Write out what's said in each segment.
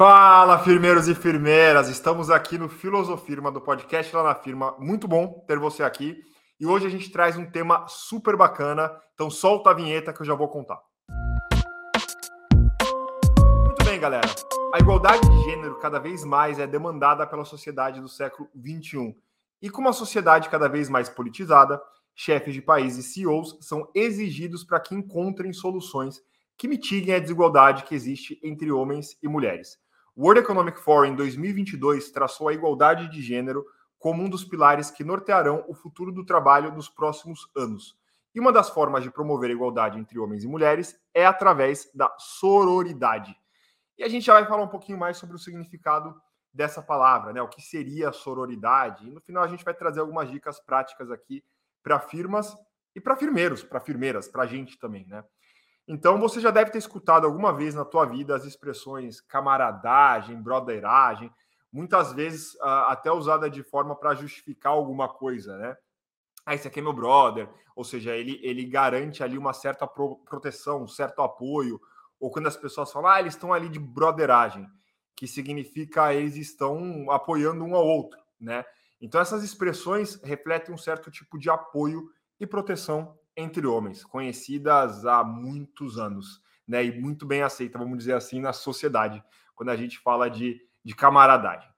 Fala, firmeiros e firmeiras! Estamos aqui no Filosofirma do podcast lá na firma. Muito bom ter você aqui. E hoje a gente traz um tema super bacana. Então solta a vinheta que eu já vou contar. Muito bem, galera. A igualdade de gênero cada vez mais é demandada pela sociedade do século XXI. E com uma sociedade cada vez mais politizada, chefes de países e CEOs são exigidos para que encontrem soluções que mitiguem a desigualdade que existe entre homens e mulheres. O World Economic Forum em 2022 traçou a igualdade de gênero como um dos pilares que nortearão o futuro do trabalho nos próximos anos. E uma das formas de promover a igualdade entre homens e mulheres é através da sororidade. E a gente já vai falar um pouquinho mais sobre o significado dessa palavra, né? O que seria sororidade? E no final a gente vai trazer algumas dicas práticas aqui para firmas e para firmeiros, para firmeiras, para a gente também, né? Então você já deve ter escutado alguma vez na tua vida as expressões camaradagem, brotheragem, muitas vezes uh, até usada de forma para justificar alguma coisa, né? Ah, esse aqui é meu brother, ou seja, ele, ele garante ali uma certa pro, proteção, um certo apoio, ou quando as pessoas falam, ah, eles estão ali de brotheragem, que significa eles estão apoiando um ao outro, né? Então essas expressões refletem um certo tipo de apoio e proteção entre homens, conhecidas há muitos anos, né? E muito bem aceita, vamos dizer assim, na sociedade, quando a gente fala de, de camaradagem.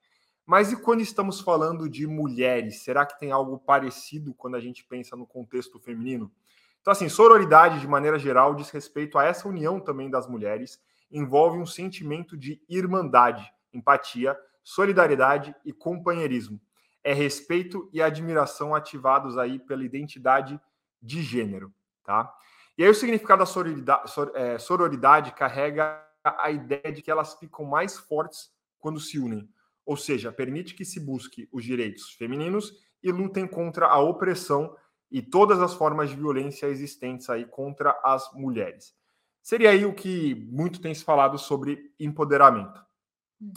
Mas e quando estamos falando de mulheres? Será que tem algo parecido quando a gente pensa no contexto feminino? Então, assim, sororidade, de maneira geral, diz respeito a essa união também das mulheres, envolve um sentimento de irmandade, empatia, solidariedade e companheirismo. É respeito e admiração ativados aí pela identidade de gênero, tá? E aí o significado da sororidade, é, sororidade carrega a ideia de que elas ficam mais fortes quando se unem, ou seja, permite que se busque os direitos femininos e lutem contra a opressão e todas as formas de violência existentes aí contra as mulheres. Seria aí o que muito tem se falado sobre empoderamento. Uhum.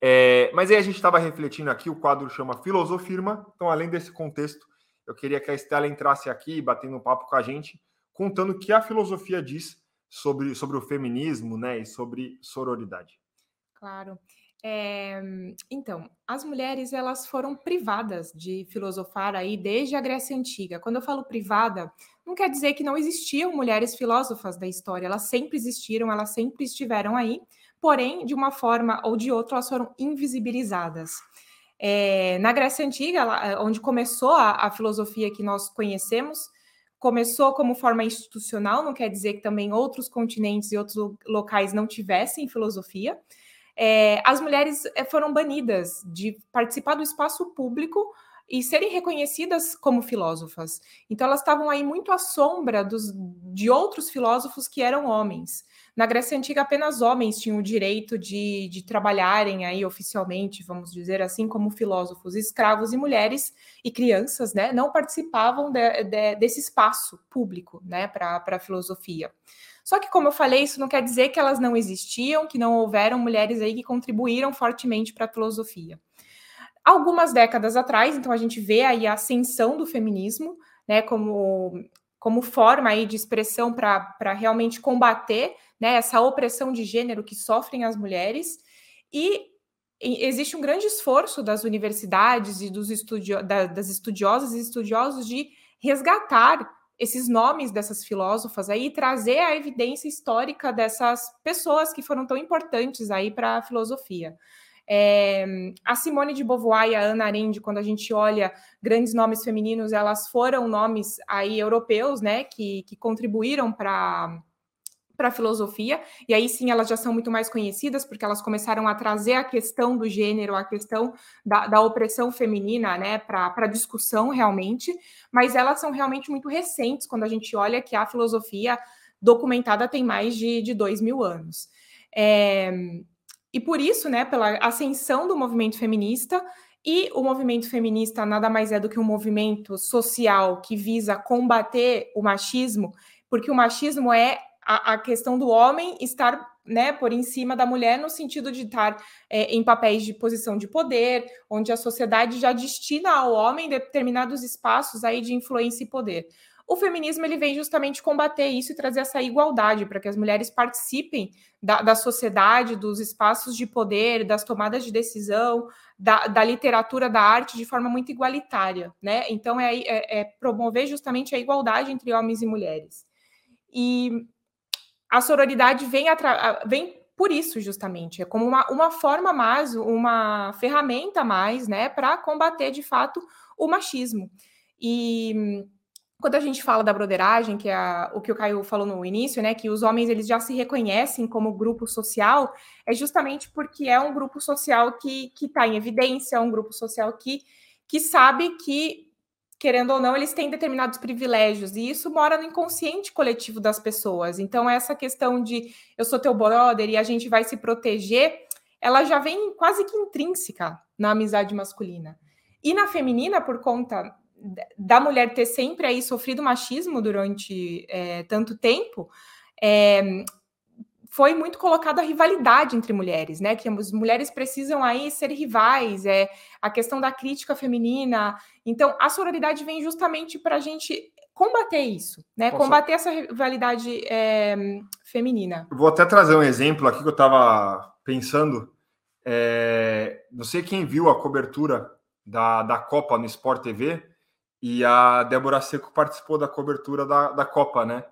É, mas aí a gente estava refletindo aqui, o quadro chama Filosofirma, então além desse contexto, eu queria que a Estela entrasse aqui, batendo um papo com a gente, contando o que a filosofia diz sobre, sobre o feminismo né, e sobre sororidade. Claro. É, então, as mulheres elas foram privadas de filosofar aí desde a Grécia Antiga. Quando eu falo privada, não quer dizer que não existiam mulheres filósofas da história, elas sempre existiram, elas sempre estiveram aí, porém, de uma forma ou de outra, elas foram invisibilizadas. É, na Grécia Antiga, eh, onde começou a, a, filosofia que nós conhecemos, começou como forma institucional, não quer dizer que também outros continentes e outros locais não tivessem filosofia. É, as mulheres foram banidas de participar do espaço público e serem reconhecidas como filósofas. Então elas estavam aí muito à sombra dos, de outros filósofos que eram homens. Na Grécia Antiga, apenas homens tinham o direito de, de trabalharem aí oficialmente, vamos dizer assim, como filósofos. Escravos e mulheres e crianças, né, não participavam de, de, desse espaço público, né, para a filosofia. Só que, como eu falei, isso não quer dizer que elas não existiam, que não houveram mulheres aí que contribuíram fortemente para a filosofia. Algumas décadas atrás, então a gente vê aí a ascensão do feminismo, né, como, como forma aí de expressão para realmente combater né, essa opressão de gênero que sofrem as mulheres, e existe um grande esforço das universidades e dos estudio da, das estudiosas e estudiosos de resgatar esses nomes dessas filósofas aí e trazer a evidência histórica dessas pessoas que foram tão importantes aí para a filosofia. É, a Simone de Beauvoir e a Ana Arendt, quando a gente olha grandes nomes femininos, elas foram nomes aí europeus, né, que, que contribuíram para para a filosofia, e aí sim elas já são muito mais conhecidas, porque elas começaram a trazer a questão do gênero, a questão da, da opressão feminina, né, para a discussão realmente, mas elas são realmente muito recentes quando a gente olha que a filosofia documentada tem mais de, de dois mil anos. É, e por isso, né, pela ascensão do movimento feminista, e o movimento feminista nada mais é do que um movimento social que visa combater o machismo, porque o machismo é a, a questão do homem estar né, por em cima da mulher, no sentido de estar é, em papéis de posição de poder, onde a sociedade já destina ao homem determinados espaços aí de influência e poder. o feminismo ele vem justamente combater isso e trazer essa igualdade para que as mulheres participem da, da, sociedade, dos espaços de poder, das tomadas de decisão, da, da, literatura, da arte de forma muito igualitária, né? Então é, é, é promover justamente a igualdade entre homens e mulheres. E a sororidade vem, vem por isso, justamente. É como uma, uma forma mais, uma ferramenta mais, né, para combater de fato o machismo. E quando a gente fala da broderagem, que é a, o que o Caio falou no início, né, que os homens eles já se reconhecem como grupo social, é justamente porque é um grupo social que está em evidência, é um grupo social que, que sabe que, querendo ou não, eles têm determinados privilégios, e isso mora no inconsciente coletivo das pessoas. Então, essa questão de eu sou teu brother e a gente vai se proteger, ela já vem quase que intrínseca na amizade masculina. E na feminina, por conta da mulher ter sempre aí sofrido machismo durante é, tanto tempo, é, foi muito colocada a rivalidade entre mulheres, né? Que as mulheres precisam aí ser rivais, é a questão da crítica feminina. Então, a sororidade vem justamente para a gente combater isso, né? Combater essa rivalidade é, feminina. Vou até trazer um exemplo aqui que eu estava pensando. É, não sei quem viu a cobertura da, da Copa no Sport TV e a Débora Seco participou da cobertura da, da Copa, né?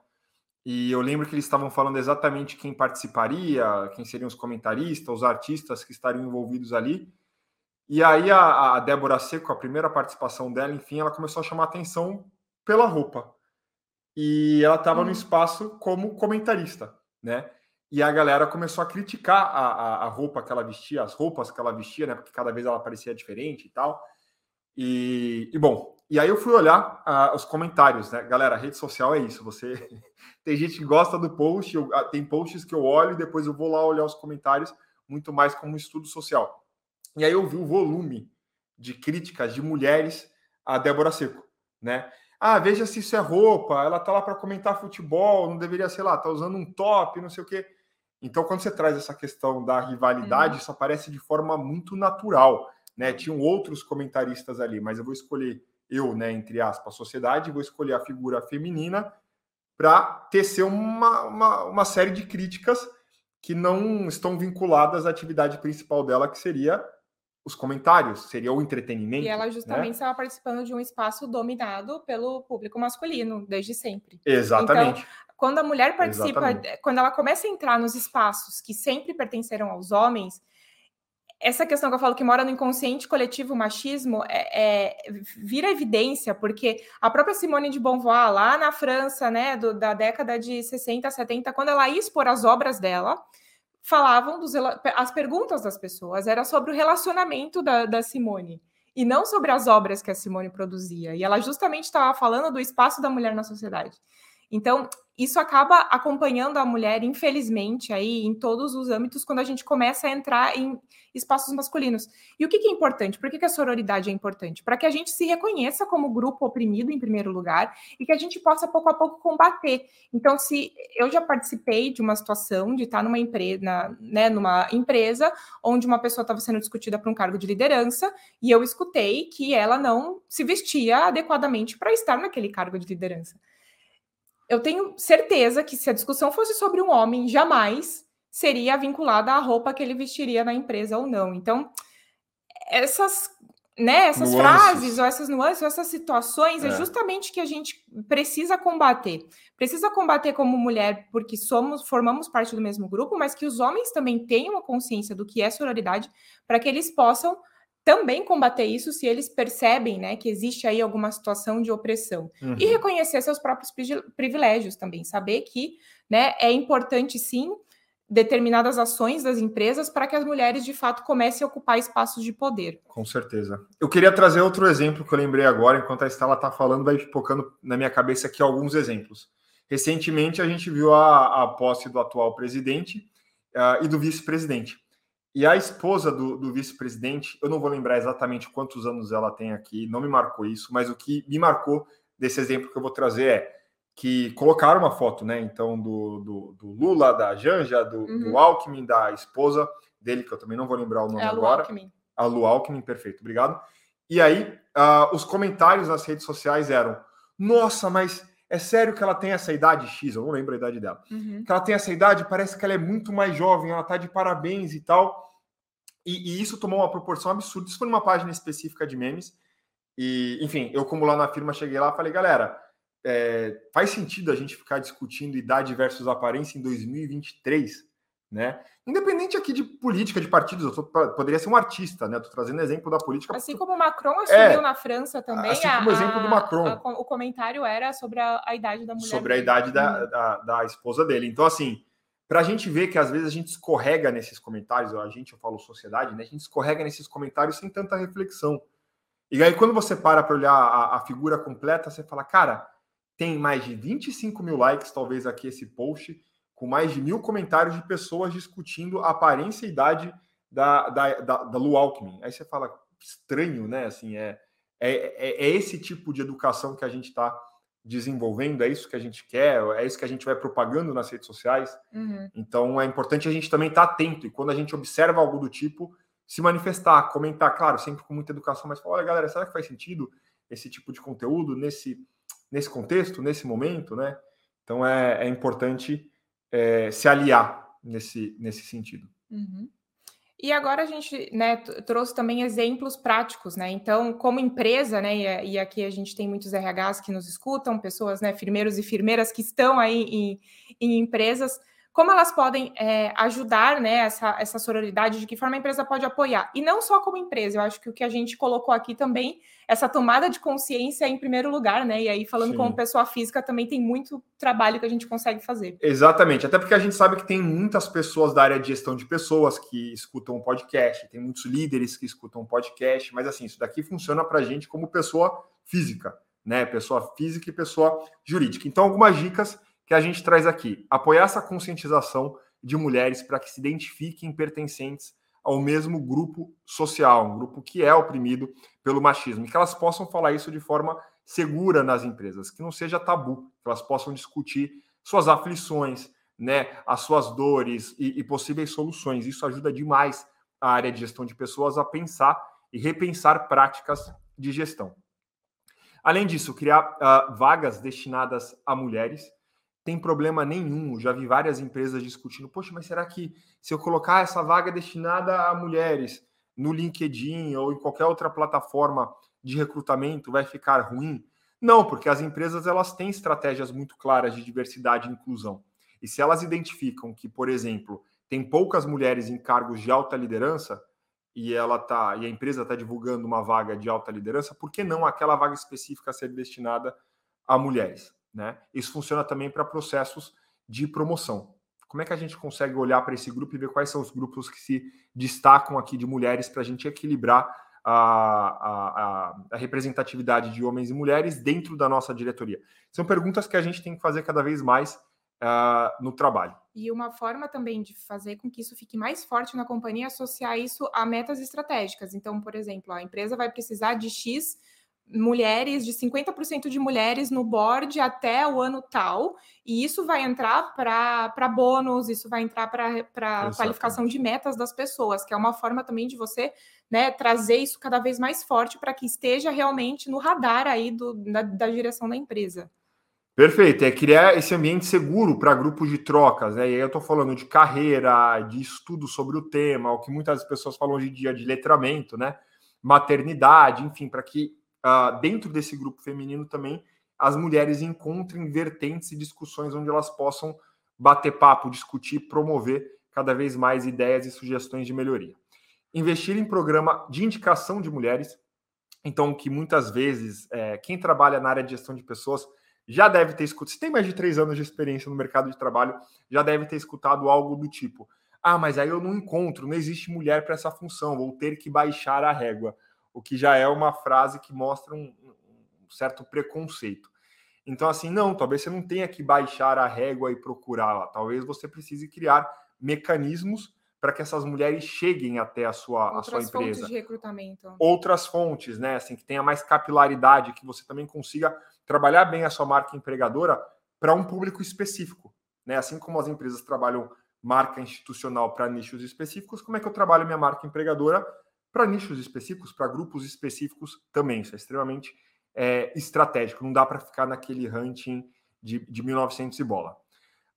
E eu lembro que eles estavam falando exatamente quem participaria, quem seriam os comentaristas, os artistas que estariam envolvidos ali. E aí a, a Débora Seco, a primeira participação dela, enfim, ela começou a chamar atenção pela roupa. E ela estava hum. no espaço como comentarista, né? E a galera começou a criticar a, a, a, roupa que ela vestia, as roupas que ela vestia, né? Porque cada vez ela parecia diferente e tal. E, e bom, e aí eu fui olhar uh, os comentários, né? Galera, rede social é isso. Você tem gente que gosta do post, eu, uh, tem posts que eu olho e depois eu vou lá olhar os comentários, muito mais como um estudo social. E aí eu vi o volume de críticas de mulheres a Débora Seco, né? Ah, veja se isso é roupa, ela tá lá para comentar futebol, não deveria, sei lá, tá usando um top, não sei o quê. Então, quando você traz essa questão da rivalidade, uhum. isso aparece de forma muito natural, né? Tinham outros comentaristas ali, mas eu vou escolher eu, né, entre aspas, sociedade, vou escolher a figura feminina para tecer uma, uma, uma série de críticas que não estão vinculadas à atividade principal dela, que seria os comentários, seria o entretenimento. E ela justamente né? estava participando de um espaço dominado pelo público masculino, desde sempre. Exatamente. Então, quando a mulher participa, Exatamente. quando ela começa a entrar nos espaços que sempre pertenceram aos homens, essa questão que eu falo que mora no inconsciente coletivo machismo é, é, vira evidência, porque a própria Simone de Beauvoir, lá na França, né, do, da década de 60, 70, quando ela ia expor as obras dela, falavam dos as perguntas das pessoas era sobre o relacionamento da, da Simone e não sobre as obras que a Simone produzia. E ela justamente estava falando do espaço da mulher na sociedade. Então, isso acaba acompanhando a mulher, infelizmente, aí em todos os âmbitos, quando a gente começa a entrar em espaços masculinos. E o que, que é importante? Por que, que a sororidade é importante? Para que a gente se reconheça como grupo oprimido, em primeiro lugar, e que a gente possa, pouco a pouco, combater. Então, se eu já participei de uma situação de estar numa empresa, né, numa empresa onde uma pessoa estava sendo discutida para um cargo de liderança, e eu escutei que ela não se vestia adequadamente para estar naquele cargo de liderança eu tenho certeza que se a discussão fosse sobre um homem, jamais seria vinculada à roupa que ele vestiria na empresa ou não. Então, essas, né, essas frases, ou essas nuances, ou essas situações, é. é justamente que a gente precisa combater. Precisa combater como mulher, porque somos, formamos parte do mesmo grupo, mas que os homens também tenham a consciência do que é sororidade, para que eles possam também combater isso se eles percebem né, que existe aí alguma situação de opressão. Uhum. E reconhecer seus próprios privilégios também, saber que né, é importante sim determinadas ações das empresas para que as mulheres de fato comecem a ocupar espaços de poder. Com certeza. Eu queria trazer outro exemplo que eu lembrei agora, enquanto a Estela está falando, vai pipocando na minha cabeça aqui alguns exemplos. Recentemente a gente viu a, a posse do atual presidente uh, e do vice-presidente. E a esposa do, do vice-presidente, eu não vou lembrar exatamente quantos anos ela tem aqui, não me marcou isso, mas o que me marcou desse exemplo que eu vou trazer é que colocaram uma foto, né? Então, do, do, do Lula, da Janja, do, uhum. do, Alckmin, da esposa dele, que eu também não vou lembrar o nome é a Lu agora. Alckmin. A Lu Alckmin, perfeito, obrigado. E aí, uh, os comentários nas redes sociais eram: nossa, mas é sério que ela tem essa idade X, eu não lembro a idade dela. Uhum. Que ela tem essa idade, parece que ela é muito mais jovem, ela tá de parabéns e tal. E, e isso tomou uma proporção absurda. Isso foi numa página específica de memes. E, enfim, eu, como lá na firma, cheguei lá e falei, galera, é, faz sentido a gente ficar discutindo idade versus aparência em 2023, né? Independente aqui de política, de partidos, eu tô, poderia ser um artista, né? Estou trazendo exemplo da política. Assim como o Macron assumiu é, na França também. Assim como o exemplo do Macron. A, o comentário era sobre a, a idade da mulher. Sobre a idade da, uhum. da, da, esposa dele. Então, assim, para a gente ver que às vezes a gente escorrega nesses comentários, a gente, eu falo sociedade, né? A gente escorrega nesses comentários sem tanta reflexão. E aí, quando você para para olhar a, a figura completa, você fala, cara, tem mais de 25 mil likes, talvez aqui esse post com mais de mil comentários de pessoas discutindo a aparência e idade da, da, da, da Lu Alckmin. Aí você fala, estranho, né? Assim, é, é, é, é esse tipo de educação que a gente está desenvolvendo, é isso que a gente quer, é isso que a gente vai propagando nas redes sociais. Uhum. Então é importante a gente também estar tá atento e quando a gente observa algo do tipo, se manifestar, comentar, claro, sempre com muita educação, mas falar, olha galera, será que faz sentido esse tipo de conteúdo nesse, nesse contexto, nesse momento, né? Então é, é importante é, se aliar nesse, nesse sentido. Uhum. E agora a gente né, trouxe também exemplos práticos, né? Então, como empresa, né, e, aqui a gente tem muitos RHs que nos escutam, pessoas, né, firmeiros e firmeiras que estão aí em, em empresas, como elas podem é, ajudar né, essa, essa sororidade, de que forma a empresa pode apoiar. E não só como empresa, eu acho que o que a gente colocou aqui também, essa tomada de consciência é em primeiro lugar, né? E aí, falando Sim. como pessoa física, também tem muito trabalho que a gente consegue fazer. Exatamente, até porque a gente sabe que tem muitas pessoas da área de gestão de pessoas que escutam podcast, tem muitos líderes que escutam podcast, mas assim, isso daqui funciona para a gente como pessoa física, né? Pessoa física e pessoa jurídica. Então, algumas dicas que a gente traz aqui. Apoiar essa conscientização de mulheres para que se identifiquem pertencentes ao mesmo grupo social, um grupo que é oprimido pelo machismo, e que elas possam falar isso de forma segura nas empresas, que não seja tabu, que elas possam discutir suas aflições, né, as suas dores e, e possíveis soluções. Isso ajuda demais a área de gestão de pessoas a pensar e repensar práticas de gestão. Além disso, criar uh, vagas destinadas a mulheres tem problema nenhum. Já vi várias empresas discutindo, poxa, mas será que se eu colocar essa vaga destinada a mulheres no LinkedIn ou em qualquer outra plataforma de recrutamento vai ficar ruim? Não, porque as empresas elas têm estratégias muito claras de diversidade e inclusão. E se elas identificam que, por exemplo, tem poucas mulheres em cargos de alta liderança e ela tá e a empresa está divulgando uma vaga de alta liderança, por que não aquela vaga específica ser destinada a mulheres? Né? Isso funciona também para processos de promoção. Como é que a gente consegue olhar para esse grupo e ver quais são os grupos que se destacam aqui de mulheres para a gente equilibrar a, a, a, representatividade de homens e mulheres dentro da nossa diretoria? São perguntas que a gente tem que fazer cada vez mais uh, no trabalho. E uma forma também de fazer com que isso fique mais forte na companhia é associar isso a metas estratégicas. Então, por exemplo, a empresa vai precisar de X mulheres, de 50% de mulheres no board até o ano tal, e isso vai entrar para bônus, isso vai entrar para qualificação de metas das pessoas, que é uma forma também de você né, trazer isso cada vez mais forte para que esteja realmente no radar aí do, da, da direção da empresa. Perfeito, é criar esse ambiente seguro para grupos de trocas, né? E aí eu estou falando de carreira, de estudo sobre o tema, o que muitas pessoas falam hoje em dia de letramento, né? Maternidade, enfim, para que uh, dentro desse grupo feminino também as mulheres encontrem vertentes e discussões onde elas possam bater papo, discutir, promover cada vez mais ideias e sugestões de melhoria. Investir em programa de indicação de mulheres, então que muitas vezes é, quem trabalha na área de gestão de pessoas já deve ter escutado, se tem mais de três anos de experiência no mercado de trabalho, já deve ter escutado algo do tipo: ah, mas aí eu não encontro, não existe mulher para essa função, vou ter que baixar a régua o que já é uma frase que mostra um, um certo preconceito. Então, assim, não, talvez você não tenha que baixar a régua e procurá-la. Talvez você precise criar mecanismos para que essas mulheres cheguem até a sua, Outras a sua empresa. Fontes de recrutamento. Outras fontes, né? Assim, que tenha mais capilaridade, que você também consiga trabalhar bem a sua marca empregadora para um público específico. Né? Assim como as empresas trabalham marca institucional para nichos específicos, como é que eu trabalho minha marca empregadora para nichos específicos, para grupos específicos também. Isso é extremamente é, estratégico. Não dá para ficar naquele hunting de, de 1900 e bola.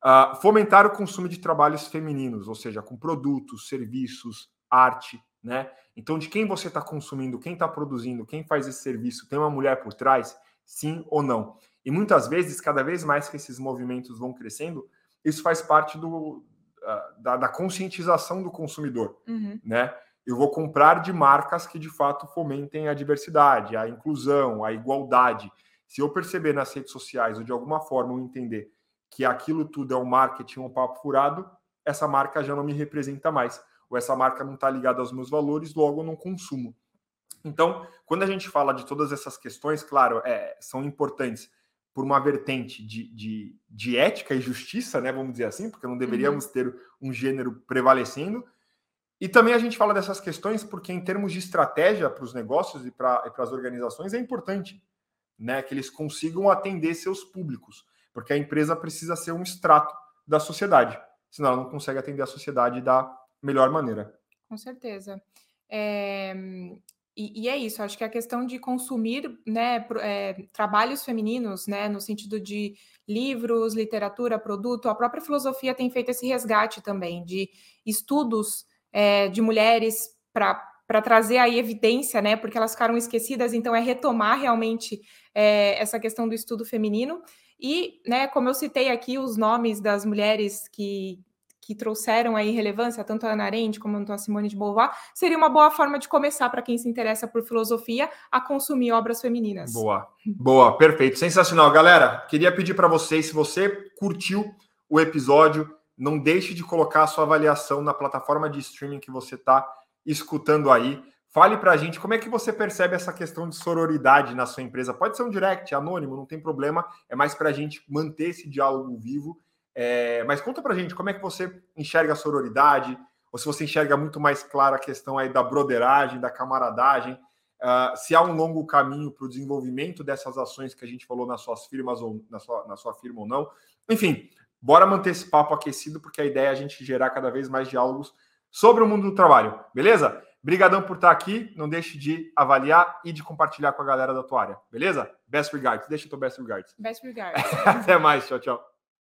Uh, fomentar o consumo de trabalhos femininos, ou seja, com produtos, serviços, arte, né? Então, de quem você está consumindo, quem está produzindo, quem faz esse serviço, tem uma mulher por trás, sim ou não? E muitas vezes, cada vez mais que esses movimentos vão crescendo, isso faz parte do, uh, da, da, conscientização do consumidor, uhum. né? Eu vou comprar de marcas que de fato fomentem a diversidade, a inclusão, a igualdade. Se eu perceber nas redes sociais ou de alguma forma eu entender que aquilo tudo é um marketing, um papo furado, essa marca já não me representa mais. Ou essa marca não está ligada aos meus valores, logo eu não consumo. Então, quando a gente fala de todas essas questões, claro, é, são importantes por uma vertente de, de, de, ética e justiça, né? Vamos dizer assim, porque não deveríamos uhum. ter um gênero prevalecendo. E também a gente fala dessas questões porque, em termos de estratégia para os negócios e para as organizações, é importante né, que eles consigam atender seus públicos porque a empresa precisa ser um extrato da sociedade, senão ela não consegue atender a sociedade da melhor maneira. Com certeza. É, e, e, é isso, acho que a questão de consumir né, é, trabalhos femininos, né, no sentido de livros, literatura, produto, a própria filosofia tem feito esse resgate também de estudos é, de mulheres para trazer aí evidência, né? Porque elas ficaram esquecidas, então é retomar realmente é, essa questão do estudo feminino. E, né, como eu citei aqui os nomes das mulheres que, que trouxeram aí relevância, tanto a Ana Arendt como a Simone de Beauvoir, seria uma boa forma de começar para quem se interessa por filosofia a consumir obras femininas. Boa, boa, perfeito, sensacional, galera. Queria pedir para vocês, se você curtiu o episódio, não deixe de colocar a sua avaliação na plataforma de streaming que você está escutando aí. Fale para a gente como é que você percebe essa questão de sororidade na sua empresa. Pode ser um direct, anônimo, não tem problema. É mais para a gente manter esse diálogo vivo. É, mas conta para a gente como é que você enxerga a sororidade, ou se você enxerga muito mais clara a questão aí da broderagem, da camaradagem, uh, se há um longo caminho para o desenvolvimento dessas ações que a gente falou nas suas firmas ou na sua, na sua firma ou não. Enfim, bora manter esse papo aquecido, porque a ideia é a gente gerar cada vez mais diálogos sobre o mundo do trabalho, beleza? Obrigadão por estar aqui. Não deixe de avaliar e de compartilhar com a galera da tua área, beleza? Best regards. Deixa o teu best regards. Best regards. Até mais. Tchau, tchau.